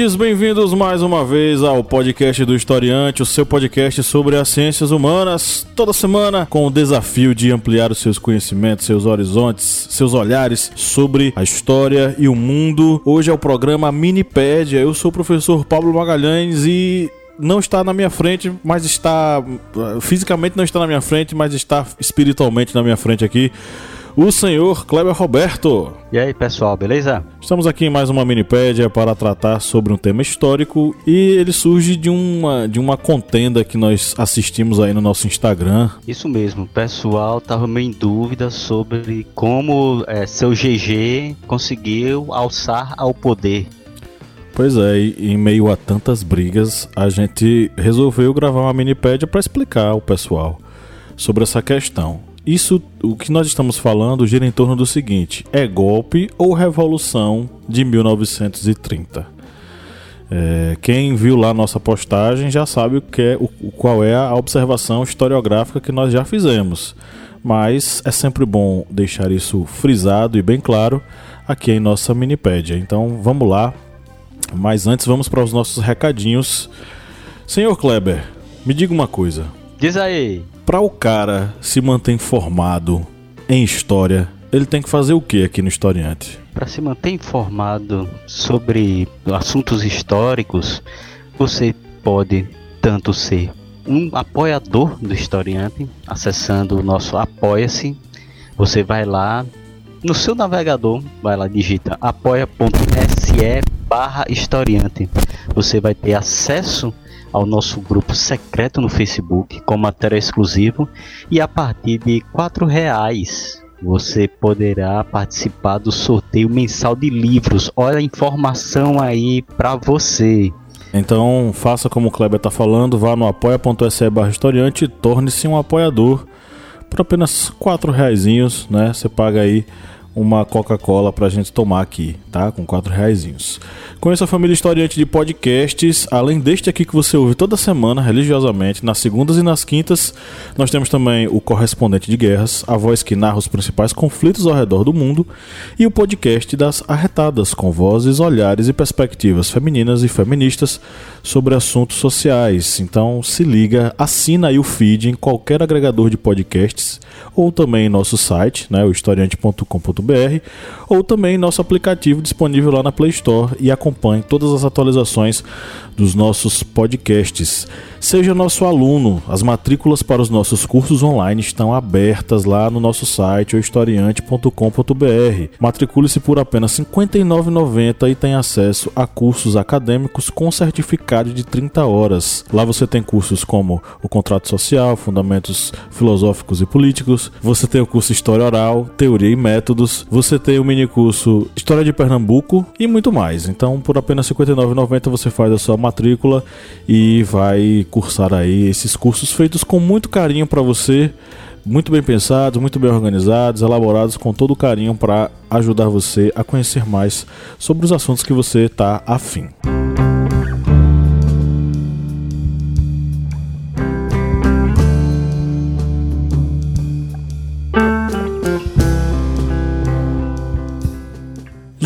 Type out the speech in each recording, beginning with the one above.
Ouvintes, bem-vindos mais uma vez ao podcast do Historiante, o seu podcast sobre as ciências humanas, toda semana com o desafio de ampliar os seus conhecimentos, seus horizontes, seus olhares sobre a história e o mundo. Hoje é o programa Minipédia. Eu sou o professor Pablo Magalhães e não está na minha frente, mas está fisicamente não está na minha frente, mas está espiritualmente na minha frente aqui o senhor Kleber Roberto. E aí, pessoal, beleza? Estamos aqui em mais uma minipédia para tratar sobre um tema histórico e ele surge de uma, de uma contenda que nós assistimos aí no nosso Instagram. Isso mesmo, o pessoal tava meio em dúvida sobre como é, seu GG conseguiu alçar ao poder. Pois é, e em meio a tantas brigas, a gente resolveu gravar uma minipédia para explicar ao pessoal sobre essa questão. Isso, o que nós estamos falando, gira em torno do seguinte: é golpe ou revolução de 1930? É, quem viu lá nossa postagem já sabe o que é, o, qual é a observação historiográfica que nós já fizemos. Mas é sempre bom deixar isso frisado e bem claro aqui em nossa minipédia. Então vamos lá. Mas antes vamos para os nossos recadinhos. Senhor Kleber, me diga uma coisa. Diz aí para o cara se manter informado em história, ele tem que fazer o que aqui no Historiante? Para se manter informado sobre assuntos históricos, você pode tanto ser um apoiador do Historiante, acessando o nosso Apoia-se. Você vai lá no seu navegador, vai lá, digita apoia.se barra historiante. Você vai ter acesso ao nosso grupo secreto no Facebook com matéria exclusiva e a partir de quatro reais você poderá participar do sorteio mensal de livros. Olha a informação aí para você. Então faça como o Kleber está falando, vá no apoia.se barra e torne-se um apoiador por apenas quatro reais, né? Você paga aí uma Coca-Cola pra gente tomar aqui, tá? Com quatro reaisinhos. Conheça a família historiante de podcasts, além deste aqui que você ouve toda semana, religiosamente, nas segundas e nas quintas, nós temos também o Correspondente de Guerras, a voz que narra os principais conflitos ao redor do mundo, e o podcast das Arretadas, com vozes, olhares e perspectivas femininas e feministas sobre assuntos sociais. Então se liga, assina aí o feed em qualquer agregador de podcasts, ou também em nosso site, né, o historiante.com.br ou também nosso aplicativo disponível lá na Play Store e acompanhe todas as atualizações dos nossos podcasts. Seja nosso aluno, as matrículas para os nossos cursos online estão abertas lá no nosso site, historiante.com.br. Matricule-se por apenas R$ 59,90 e tem acesso a cursos acadêmicos com certificado de 30 horas. Lá você tem cursos como o contrato social, fundamentos filosóficos e políticos, você tem o curso História Oral, Teoria e Métodos, você tem o mini curso História de Pernambuco e muito mais. Então, por apenas R$ 59,90 você faz a sua matrícula e vai cursar aí esses cursos feitos com muito carinho para você, muito bem pensados, muito bem organizados, elaborados com todo carinho para ajudar você a conhecer mais sobre os assuntos que você está afim.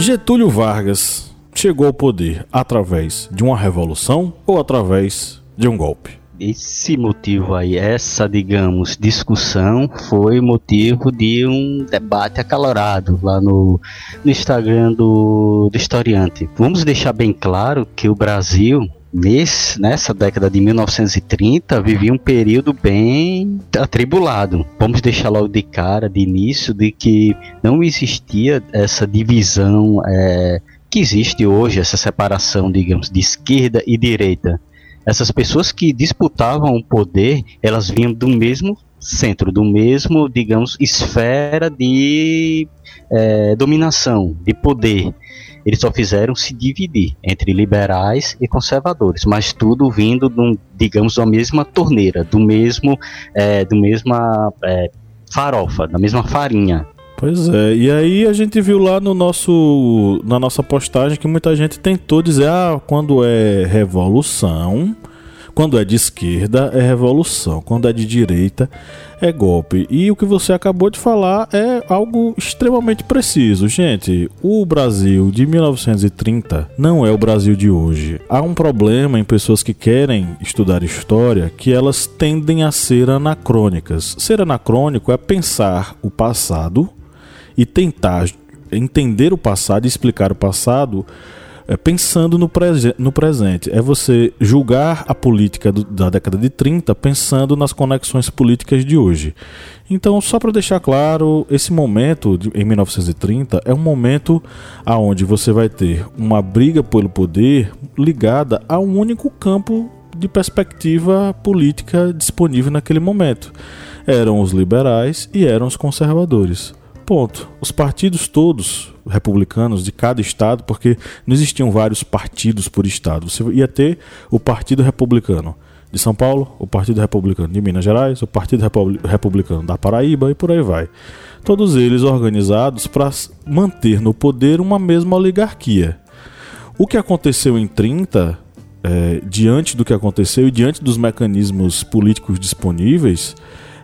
Getúlio Vargas chegou ao poder através de uma revolução ou através de um golpe? Esse motivo aí, essa, digamos, discussão foi motivo de um debate acalorado lá no, no Instagram do, do historiante. Vamos deixar bem claro que o Brasil Nesse, nessa década de 1930 vivia um período bem atribulado. Vamos deixar logo de cara, de início, de que não existia essa divisão é, que existe hoje, essa separação, digamos, de esquerda e direita. Essas pessoas que disputavam o poder, elas vinham do mesmo centro do mesmo, digamos, esfera de é, dominação, de poder. Eles só fizeram se dividir entre liberais e conservadores, mas tudo vindo, de digamos, da mesma torneira, do mesmo, é, do mesma é, farofa, da mesma farinha. Pois é, e aí a gente viu lá no nosso, na nossa postagem que muita gente tentou dizer, ah, quando é revolução, quando é de esquerda é revolução, quando é de direita é golpe. E o que você acabou de falar é algo extremamente preciso. Gente, o Brasil de 1930 não é o Brasil de hoje. Há um problema em pessoas que querem estudar história que elas tendem a ser anacrônicas. Ser anacrônico é pensar o passado e tentar entender o passado e explicar o passado é, pensando no, prese no presente. É você julgar a política do, da década de 30 pensando nas conexões políticas de hoje. Então, só para deixar claro, esse momento de, em 1930 é um momento aonde você vai ter uma briga pelo poder ligada a um único campo de perspectiva política disponível naquele momento. Eram os liberais e eram os conservadores. Ponto. Os partidos todos republicanos de cada estado, porque não existiam vários partidos por estado. Você ia ter o Partido Republicano de São Paulo, o Partido Republicano de Minas Gerais, o Partido Republicano da Paraíba e por aí vai. Todos eles organizados para manter no poder uma mesma oligarquia. O que aconteceu em 30, é, diante do que aconteceu e diante dos mecanismos políticos disponíveis,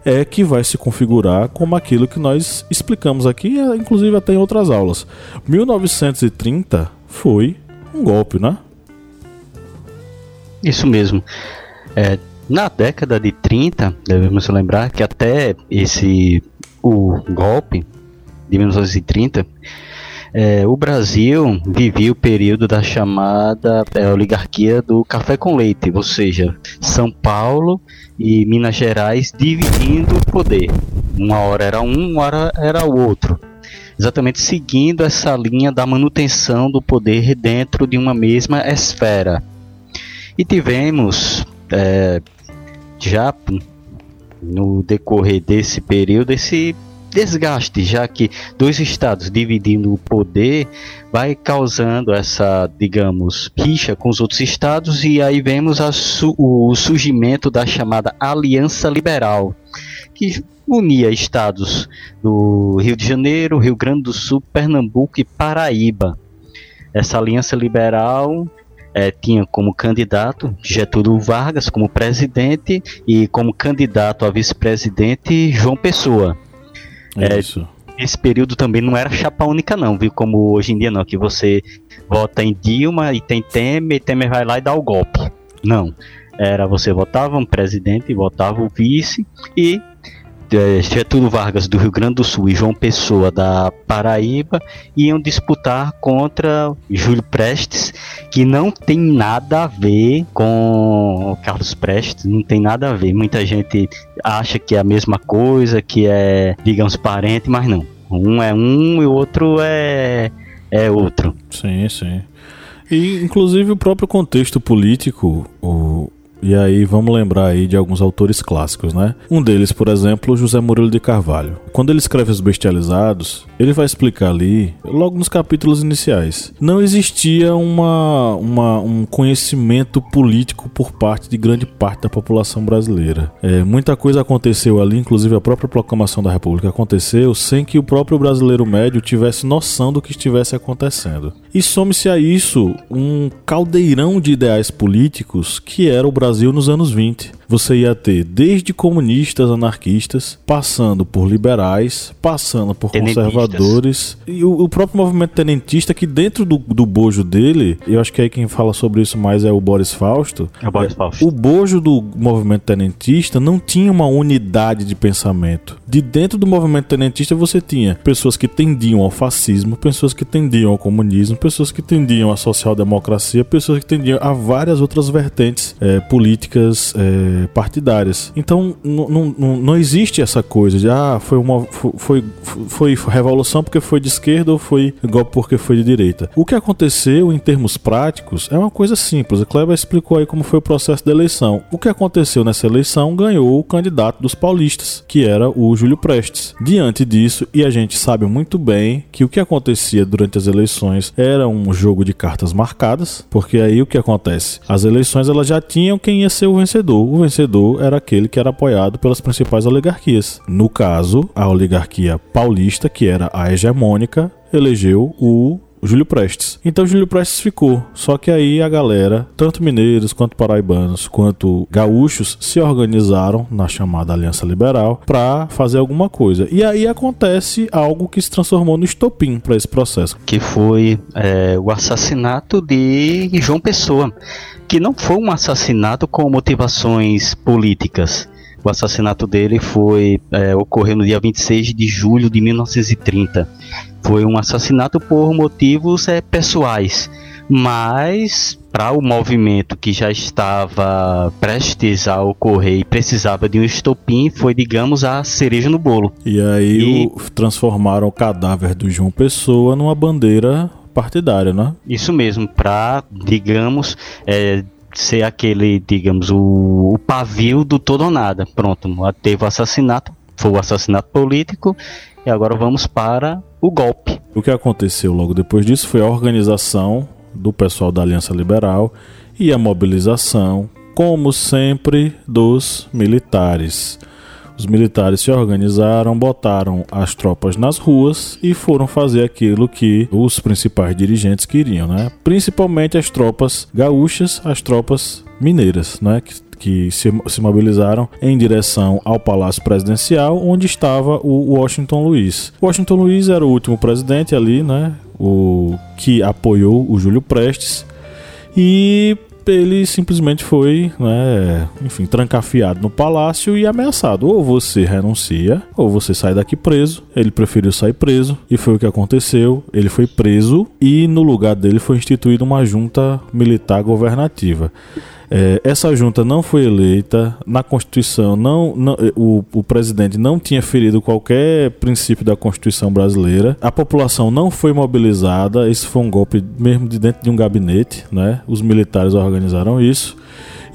é que vai se configurar como aquilo que nós explicamos aqui, inclusive até em outras aulas. 1930 foi um golpe, né? Isso mesmo. É, na década de 30, devemos lembrar que até esse o golpe de 1930 é, o Brasil vivia o período da chamada é, oligarquia do café com leite, ou seja, São Paulo e Minas Gerais dividindo o poder. Uma hora era um, uma hora era o outro. Exatamente seguindo essa linha da manutenção do poder dentro de uma mesma esfera. E tivemos é, já no decorrer desse período esse desgaste, já que dois estados dividindo o poder vai causando essa, digamos, rixa com os outros estados e aí vemos su o surgimento da chamada Aliança Liberal, que unia estados do Rio de Janeiro, Rio Grande do Sul, Pernambuco e Paraíba. Essa Aliança Liberal é, tinha como candidato Getúlio Vargas como presidente e como candidato a vice-presidente João Pessoa. É, Isso. Esse período também não era chapa única, não, viu? Como hoje em dia, não, que você vota em Dilma e tem Temer, e Temer vai lá e dá o golpe. Não. Era você votava um presidente, votava o vice e é, Getúlio Vargas do Rio Grande do Sul e João Pessoa da Paraíba iam disputar contra Júlio Prestes, que não tem nada a ver com Carlos Prestes, não tem nada a ver. Muita gente acha que é a mesma coisa, que é, digamos, parente, mas não. Um é um e o outro é, é outro. Sim, sim. E inclusive o próprio contexto político, o, e aí vamos lembrar aí de alguns autores clássicos, né? Um deles, por exemplo, José Murilo de Carvalho. Quando ele escreve Os Bestializados, ele vai explicar ali, logo nos capítulos iniciais, não existia uma, uma um conhecimento político por parte de grande parte da população brasileira. É, muita coisa aconteceu ali, inclusive a própria proclamação da República aconteceu sem que o próprio brasileiro médio tivesse noção do que estivesse acontecendo. E some-se a isso um caldeirão de ideais políticos que era o Brasil nos anos 20 você ia ter desde comunistas, anarquistas, passando por liberais, passando por conservadores e o, o, próprio movimento tenentista que dentro do, do bojo dele, eu acho que aí quem fala sobre isso mais é o Boris Fausto. É o Boris Fausto. O bojo do movimento tenentista não tinha uma unidade de pensamento. De dentro do movimento tenentista você tinha pessoas que tendiam ao fascismo, pessoas que tendiam ao comunismo, pessoas que tendiam à social-democracia, pessoas que tendiam a várias outras vertentes é, políticas é, partidárias. Então não, não existe essa coisa de ah, foi uma foi, foi, foi revolução porque foi de esquerda ou foi golpe porque foi de direita. O que aconteceu em termos práticos é uma coisa simples. A Kleber explicou aí como foi o processo da eleição. O que aconteceu nessa eleição ganhou o candidato dos paulistas, que era o Júlio Prestes. Diante disso, e a gente sabe muito bem que o que acontecia durante as eleições era um jogo de cartas marcadas, porque aí o que acontece? As eleições elas já tinham quem ia ser o vencedor. O vencedor era aquele que era apoiado pelas principais oligarquias. No caso, a oligarquia paulista, que era a hegemônica, elegeu o Júlio Prestes. Então Júlio Prestes ficou. Só que aí a galera, tanto mineiros quanto paraibanos, quanto gaúchos, se organizaram na chamada Aliança Liberal para fazer alguma coisa. E aí acontece algo que se transformou no estopim para esse processo. Que foi é, o assassinato de João Pessoa. Que não foi um assassinato com motivações políticas. O assassinato dele foi é, ocorreu no dia 26 de julho de 1930 foi um assassinato por motivos é, pessoais, mas para o movimento que já estava prestes a ocorrer e precisava de um estopim, foi, digamos, a cereja no bolo. E aí e... O, transformaram o cadáver do João Pessoa numa bandeira partidária, né? Isso mesmo, para, digamos, é, ser aquele, digamos, o, o pavio do todo ou nada. Pronto, teve o assassinato, foi o assassinato político e agora vamos para o golpe. O que aconteceu logo depois disso foi a organização do pessoal da Aliança Liberal e a mobilização, como sempre, dos militares. Os militares se organizaram, botaram as tropas nas ruas e foram fazer aquilo que os principais dirigentes queriam, né? Principalmente as tropas gaúchas, as tropas mineiras, né? Que que se, se mobilizaram em direção ao Palácio Presidencial, onde estava o Washington Luiz. Washington Luiz era o último presidente ali, né? O que apoiou o Júlio Prestes. E ele simplesmente foi, né, enfim, trancafiado no palácio e ameaçado. Ou você renuncia, ou você sai daqui preso. Ele preferiu sair preso e foi o que aconteceu. Ele foi preso e no lugar dele foi instituída uma junta militar governativa. É, essa junta não foi eleita, na Constituição não, não o, o, presidente não tinha ferido qualquer princípio da Constituição brasileira, a população não foi mobilizada, esse foi um golpe mesmo de dentro de um gabinete, né? Os militares organizaram isso.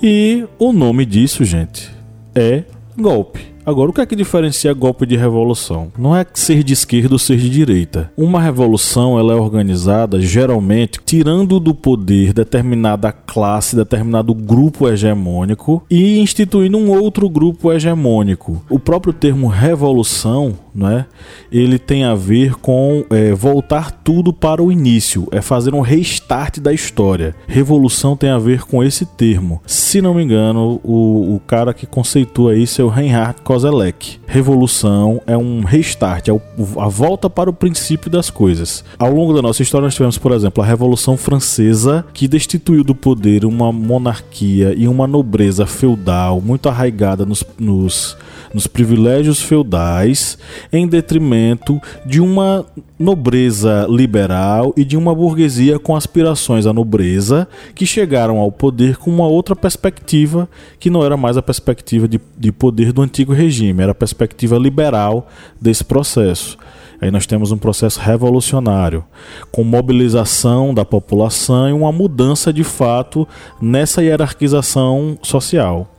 E o nome disso, gente, é golpe. Agora, o que é que diferencia golpe de revolução? Não é ser de esquerda ou ser de direita. Uma revolução ela é organizada geralmente tirando do poder determinada classe, determinado grupo hegemônico e instituindo um outro grupo hegemônico. O próprio termo revolução, não é? Ele tem a ver com é, voltar tudo para o início, é fazer um restart da história. Revolução tem a ver com esse termo. Se não me engano, o, o cara que conceitua isso é o Reinhard Koselleck. Revolução é um restart, é a volta para o princípio das coisas. Ao longo da nossa história, nós tivemos, por exemplo, a Revolução Francesa, que destituiu do poder uma monarquia e uma nobreza feudal muito arraigada nos, nos nos privilégios feudais, em detrimento de uma nobreza liberal e de uma burguesia com aspirações à nobreza, que chegaram ao poder com uma outra perspectiva, que não era mais a perspectiva de, de poder do antigo regime, era a perspectiva liberal desse processo. Aí nós temos um processo revolucionário, com mobilização da população e uma mudança de fato nessa hierarquização social.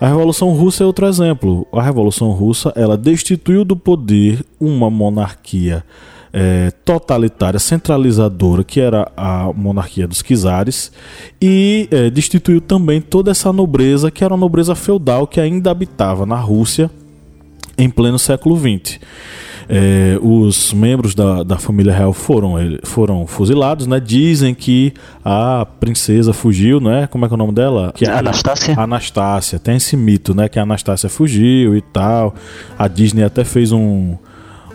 A Revolução Russa é outro exemplo. A Revolução Russa ela destituiu do poder uma monarquia é, totalitária, centralizadora, que era a monarquia dos czares, e é, destituiu também toda essa nobreza, que era uma nobreza feudal que ainda habitava na Rússia em pleno século XX. É, os membros da, da família real foram, foram fuzilados, né? Dizem que a princesa fugiu, né? Como é que é o nome dela? Que a, Anastácia. Anastácia. Tem esse mito, né? Que a Anastácia fugiu e tal. A Disney até fez um,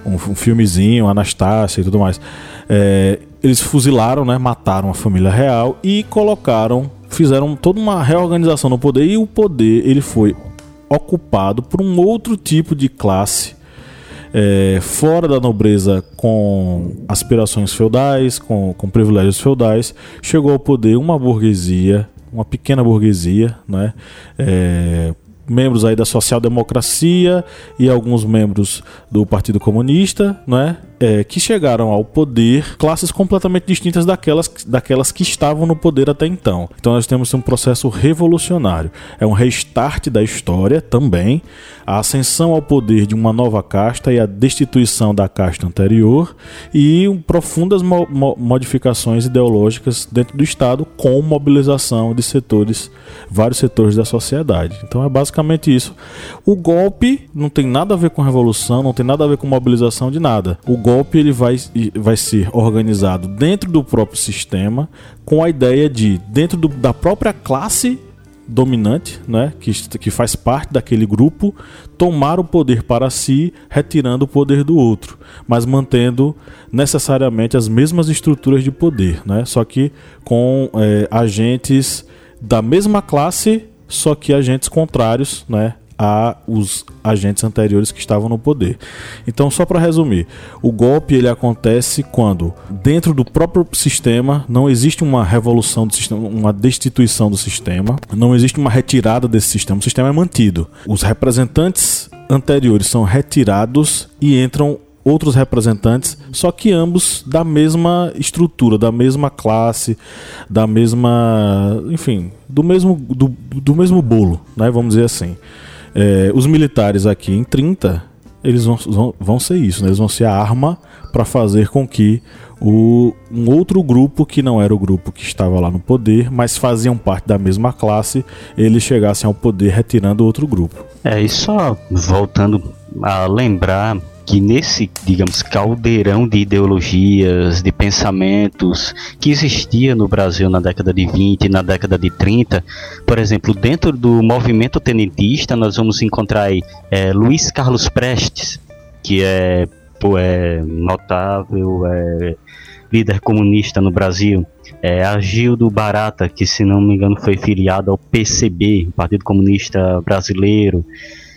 um, um filmezinho, Anastácia e tudo mais. É, eles fuzilaram, né? Mataram a família real e colocaram, fizeram toda uma reorganização no poder e o poder ele foi ocupado por um outro tipo de classe é, fora da nobreza com aspirações feudais, com, com privilégios feudais, chegou ao poder uma burguesia, uma pequena burguesia, né? É, membros aí da social-democracia e alguns membros do Partido Comunista, né? É, que chegaram ao poder, classes completamente distintas daquelas, daquelas que estavam no poder até então. Então nós temos um processo revolucionário. É um restart da história também, a ascensão ao poder de uma nova casta e a destituição da casta anterior e um, profundas mo mo modificações ideológicas dentro do Estado com mobilização de setores, vários setores da sociedade. Então é basicamente isso. O golpe não tem nada a ver com revolução, não tem nada a ver com mobilização de nada. O golpe ele vai, vai ser organizado dentro do próprio sistema com a ideia de, dentro do, da própria classe dominante, né, que, que faz parte daquele grupo, tomar o poder para si, retirando o poder do outro, mas mantendo necessariamente as mesmas estruturas de poder, né, só que com é, agentes da mesma classe, só que agentes contrários, né, a os agentes anteriores que estavam no poder. Então, só para resumir, o golpe ele acontece quando dentro do próprio sistema não existe uma revolução do sistema, uma destituição do sistema, não existe uma retirada desse sistema, o sistema é mantido. Os representantes anteriores são retirados e entram outros representantes, só que ambos da mesma estrutura, da mesma classe, da mesma, enfim, do mesmo do, do mesmo bolo, né, vamos dizer assim. É, os militares aqui em 30, eles vão, vão, vão ser isso, né? eles vão ser a arma para fazer com que o, um outro grupo que não era o grupo que estava lá no poder, mas faziam parte da mesma classe, eles chegassem ao poder retirando outro grupo. É, e só voltando a lembrar que nesse, digamos, caldeirão de ideologias, de pensamentos que existia no Brasil na década de 20 e na década de 30, por exemplo, dentro do movimento tenentista, nós vamos encontrar aí é, Luiz Carlos Prestes, que é, pô, é notável, é líder comunista no Brasil, é, Agildo Barata, que se não me engano foi filiado ao PCB, Partido Comunista Brasileiro,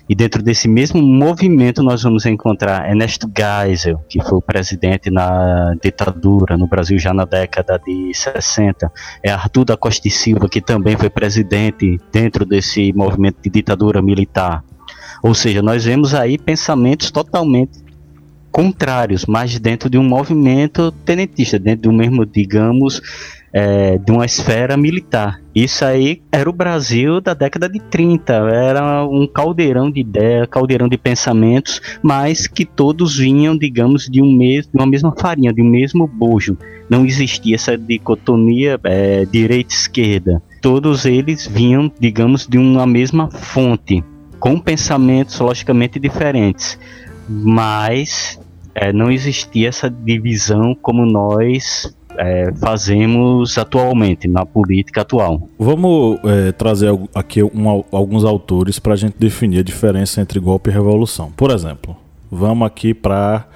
e dentro desse mesmo movimento nós vamos encontrar Ernesto Geisel, que foi o presidente na ditadura no Brasil já na década de 60. É Arthur da Costa e Silva, que também foi presidente dentro desse movimento de ditadura militar. Ou seja, nós vemos aí pensamentos totalmente contrários, mas dentro de um movimento tenentista, dentro do mesmo, digamos, é, de uma esfera militar. Isso aí era o Brasil da década de 30, era um caldeirão de ideias, caldeirão de pensamentos, mas que todos vinham, digamos, de, um mes de uma mesma farinha, de um mesmo bojo. Não existia essa dicotomia é, direita-esquerda. Todos eles vinham, digamos, de uma mesma fonte, com pensamentos logicamente diferentes, mas é, não existia essa divisão como nós é, fazemos atualmente, na política atual. Vamos é, trazer aqui um, alguns autores para a gente definir a diferença entre golpe e revolução. Por exemplo, vamos aqui para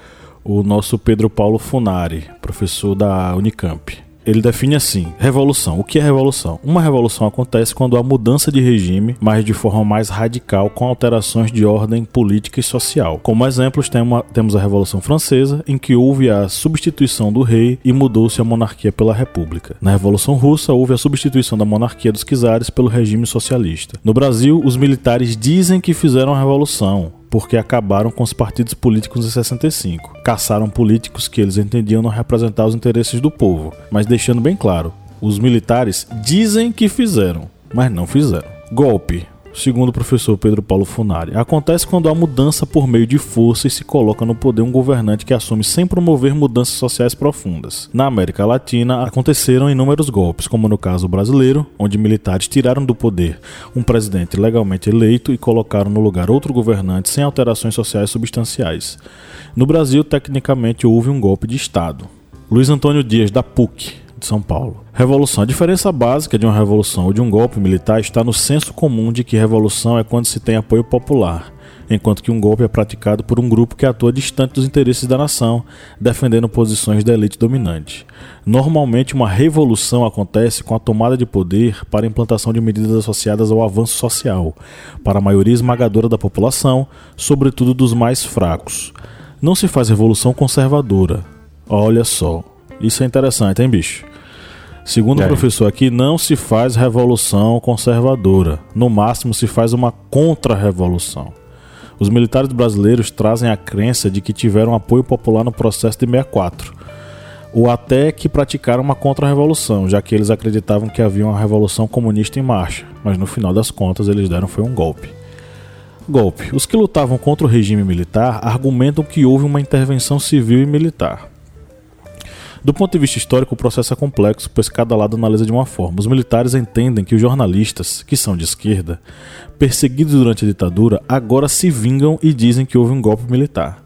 o nosso Pedro Paulo Funari, professor da Unicamp ele define assim: revolução. O que é revolução? Uma revolução acontece quando há mudança de regime, mas de forma mais radical, com alterações de ordem política e social. Como exemplos, temos a Revolução Francesa, em que houve a substituição do rei e mudou-se a monarquia pela república. Na Revolução Russa, houve a substituição da monarquia dos czares pelo regime socialista. No Brasil, os militares dizem que fizeram a revolução, porque acabaram com os partidos políticos em 65. Caçaram políticos que eles entendiam não representar os interesses do povo, mas deixando bem claro, os militares dizem que fizeram, mas não fizeram. Golpe segundo o professor Pedro Paulo Funari. Acontece quando há mudança por meio de força e se coloca no poder um governante que assume sem promover mudanças sociais profundas. Na América Latina, aconteceram inúmeros golpes, como no caso brasileiro, onde militares tiraram do poder um presidente legalmente eleito e colocaram no lugar outro governante sem alterações sociais substanciais. No Brasil, tecnicamente, houve um golpe de Estado. Luiz Antônio Dias, da PUC, de São Paulo. Revolução. A diferença básica de uma revolução ou de um golpe militar está no senso comum de que revolução é quando se tem apoio popular, enquanto que um golpe é praticado por um grupo que atua distante dos interesses da nação, defendendo posições da elite dominante. Normalmente, uma revolução acontece com a tomada de poder para a implantação de medidas associadas ao avanço social, para a maioria esmagadora da população, sobretudo dos mais fracos. Não se faz revolução conservadora. Olha só, isso é interessante, hein, bicho? Segundo é. o professor aqui, não se faz revolução conservadora. No máximo se faz uma contra-revolução. Os militares brasileiros trazem a crença de que tiveram apoio popular no processo de 64, ou até que praticaram uma contra-revolução, já que eles acreditavam que havia uma revolução comunista em marcha, mas no final das contas eles deram foi um golpe. Golpe. Os que lutavam contra o regime militar argumentam que houve uma intervenção civil e militar. Do ponto de vista histórico, o processo é complexo, pois cada lado analisa de uma forma. Os militares entendem que os jornalistas, que são de esquerda, perseguidos durante a ditadura, agora se vingam e dizem que houve um golpe militar.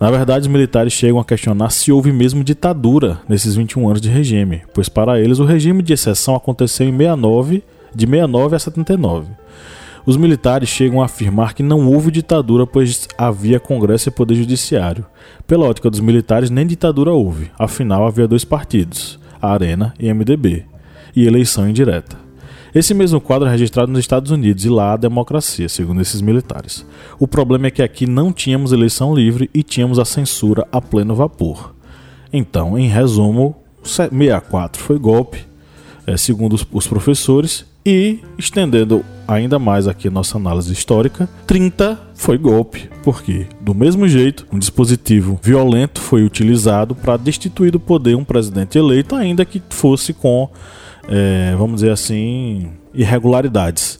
Na verdade, os militares chegam a questionar se houve mesmo ditadura nesses 21 anos de regime, pois para eles o regime de exceção aconteceu em 69, de 69 a 79. Os militares chegam a afirmar que não houve ditadura, pois havia Congresso e Poder Judiciário. Pela ótica dos militares, nem ditadura houve, afinal havia dois partidos, a Arena e MDB, e eleição indireta. Esse mesmo quadro é registrado nos Estados Unidos e lá há democracia, segundo esses militares. O problema é que aqui não tínhamos eleição livre e tínhamos a censura a pleno vapor. Então, em resumo, 64 foi golpe, é, segundo os professores, e, estendendo ainda mais aqui nossa análise histórica, 30 foi golpe, porque, do mesmo jeito, um dispositivo violento foi utilizado para destituir do poder um presidente eleito, ainda que fosse com, é, vamos dizer assim, irregularidades.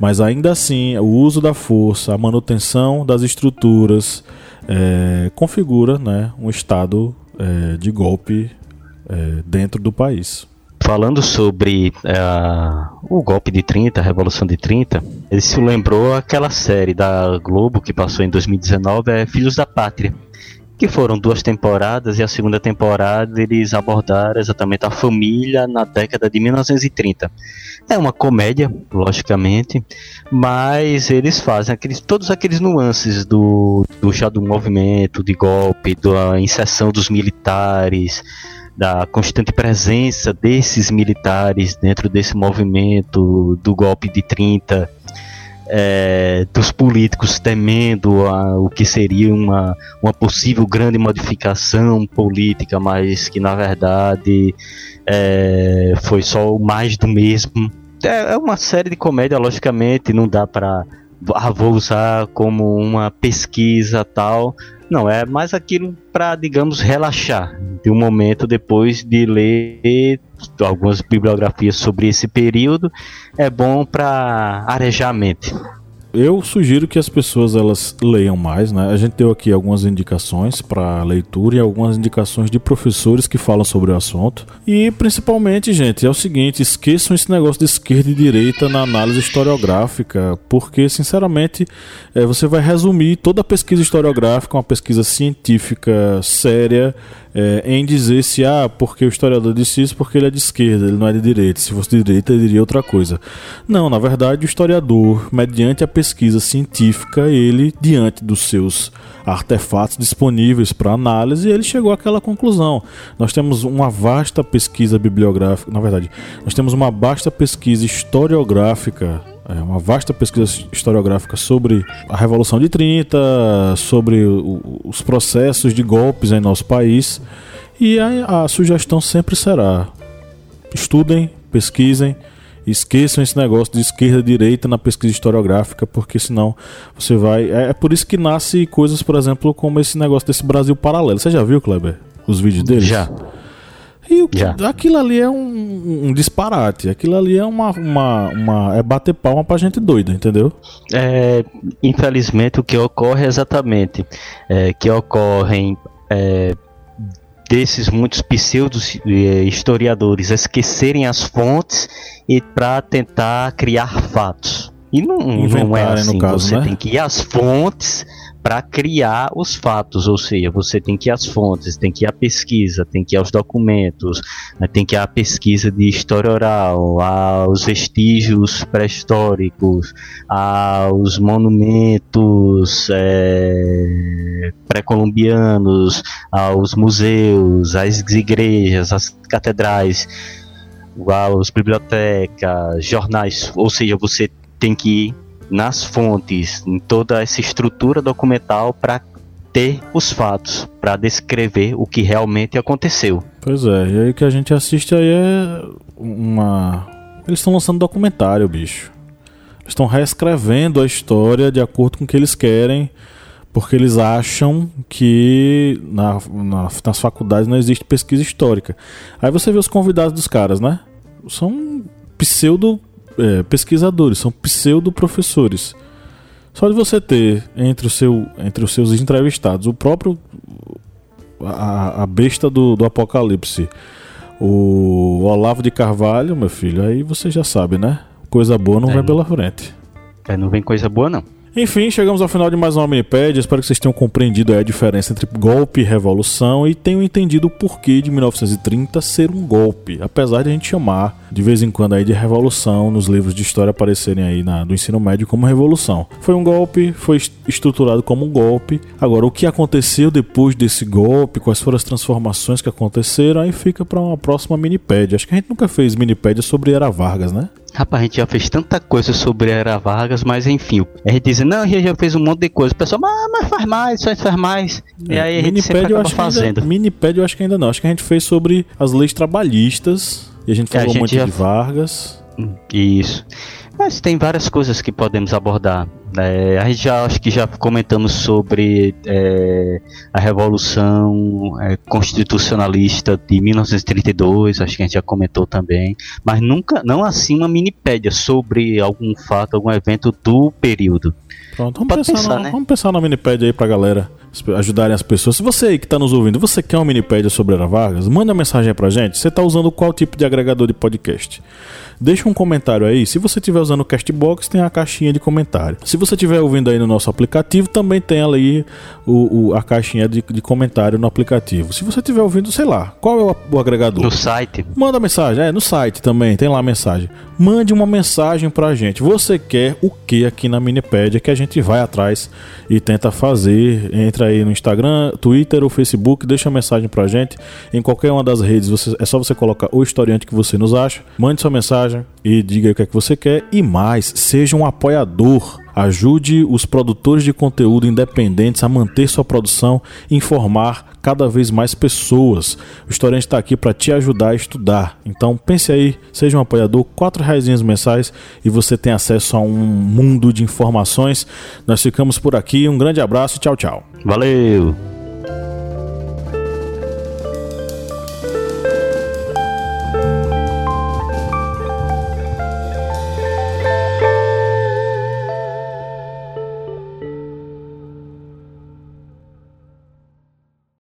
Mas ainda assim, o uso da força, a manutenção das estruturas, é, configura né, um estado é, de golpe é, dentro do país. Falando sobre uh, o golpe de 30, a Revolução de 30, ele se lembrou aquela série da Globo que passou em 2019, é Filhos da Pátria, que foram duas temporadas e a segunda temporada eles abordaram exatamente a família na década de 1930. É uma comédia, logicamente, mas eles fazem aqueles, todos aqueles nuances do, do chá do movimento, de golpe, da inserção dos militares, da constante presença desses militares dentro desse movimento do golpe de 30, é, dos políticos temendo a, o que seria uma, uma possível grande modificação política, mas que na verdade é, foi só mais do mesmo. É, é uma série de comédia, logicamente, não dá para ah, vou usar como uma pesquisa tal, não, é mais aquilo para, digamos, relaxar de um momento depois de ler algumas bibliografias sobre esse período. É bom para arejar a mente eu sugiro que as pessoas elas leiam mais, né? A gente deu aqui algumas indicações para leitura e algumas indicações de professores que falam sobre o assunto. E principalmente, gente, é o seguinte, esqueçam esse negócio de esquerda e direita na análise historiográfica, porque sinceramente, é, você vai resumir toda a pesquisa historiográfica, uma pesquisa científica séria, é, em dizer se, ah, porque o historiador disse isso porque ele é de esquerda, ele não é de direita. Se fosse de direita, ele diria outra coisa. Não, na verdade, o historiador, mediante a pesquisa científica, ele, diante dos seus artefatos disponíveis para análise, ele chegou àquela conclusão. Nós temos uma vasta pesquisa bibliográfica, na verdade, nós temos uma vasta pesquisa historiográfica é uma vasta pesquisa historiográfica sobre a Revolução de 30, sobre o, os processos de golpes em nosso país. E a, a sugestão sempre será: estudem, pesquisem, esqueçam esse negócio de esquerda direita na pesquisa historiográfica, porque senão você vai. É, é por isso que nasce coisas, por exemplo, como esse negócio desse Brasil paralelo. Você já viu, Kleber? Os vídeos deles? Já. E aquilo ali é um, um, disparate. Aquilo ali é uma, uma, uma, É bater palma pra gente doida, entendeu? É, infelizmente, o que ocorre é exatamente é, que ocorrem. É, desses muitos pseudos é, historiadores esquecerem as fontes e para tentar criar fatos. E não, não é assim. Caso, você né? tem que ir às fontes para criar os fatos, ou seja, você tem que ir às fontes, tem que ir à pesquisa, tem que ir aos documentos, né, tem que ir à pesquisa de história oral, aos vestígios pré-históricos, aos monumentos é, pré-colombianos, aos museus, às igrejas, às catedrais, às bibliotecas, jornais, ou seja, você tem que ir nas fontes, em toda essa estrutura documental para ter os fatos para descrever o que realmente aconteceu. Pois é, e aí que a gente assiste aí é uma. Eles estão lançando documentário, bicho. Estão reescrevendo a história de acordo com o que eles querem, porque eles acham que na, na, nas faculdades não existe pesquisa histórica. Aí você vê os convidados dos caras, né? São pseudo é, pesquisadores, são pseudo professores. Só de você ter entre, o seu, entre os seus entrevistados o próprio. a, a besta do, do apocalipse, o Olavo de Carvalho, meu filho, aí você já sabe, né? Coisa boa não é, vem pela frente. É, não vem coisa boa, não. Enfim, chegamos ao final de mais uma minipédia. Espero que vocês tenham compreendido a diferença entre golpe e revolução e tenham entendido o porquê de 1930 ser um golpe, apesar de a gente chamar de vez em quando aí de revolução nos livros de história aparecerem aí na, do ensino médio como revolução. Foi um golpe, foi estruturado como um golpe. Agora, o que aconteceu depois desse golpe, quais foram as transformações que aconteceram, aí fica para uma próxima minipédia. Acho que a gente nunca fez minipédia sobre Era Vargas, né? Rapaz, a gente já fez tanta coisa sobre Era Vargas, mas enfim, a gente diz, não, a gente já fez um monte de coisa. O pessoal, mas, mas faz mais, só faz mais. É, e aí a gente sempre acaba fazendo. Ainda, eu acho que ainda não. Acho que a gente fez sobre as leis trabalhistas. E a gente falou a gente muito já... de Vargas. Isso. Mas tem várias coisas que podemos abordar. É, a gente já acho que já comentamos sobre é, a Revolução é, Constitucionalista de 1932, acho que a gente já comentou também, mas nunca, não assim uma minipédia sobre algum fato, algum evento do período. Pronto, vamos, pensar, pensar, na, né? vamos pensar na minipédia aí pra galera ajudarem as pessoas. Se você aí que está nos ouvindo, você quer uma minipédia sobre Era Vargas, manda uma mensagem aí pra gente. Você está usando qual tipo de agregador de podcast? Deixa um comentário aí. Se você estiver usando o Castbox, tem a caixinha de comentário. Se você estiver ouvindo aí no nosso aplicativo, também tem ali o, o a caixinha de, de, comentário no aplicativo. Se você estiver ouvindo, sei lá, qual é o, o, agregador? No site. Manda mensagem. É, no site também, tem lá a mensagem. Mande uma mensagem pra gente. Você quer o que aqui na Minipédia que a gente vai atrás e tenta fazer. Entra aí no Instagram, Twitter ou Facebook, deixa mensagem pra gente. Em qualquer uma das redes, você, é só você colocar o historiante que você nos acha. Mande sua mensagem e diga o que é que você quer. E mais, seja um apoiador. Ajude os produtores de conteúdo independentes a manter sua produção e informar cada vez mais pessoas. O Historiante está aqui para te ajudar a estudar. Então pense aí, seja um apoiador, quatro reais mensais e você tem acesso a um mundo de informações. Nós ficamos por aqui. Um grande abraço, tchau, tchau. Valeu!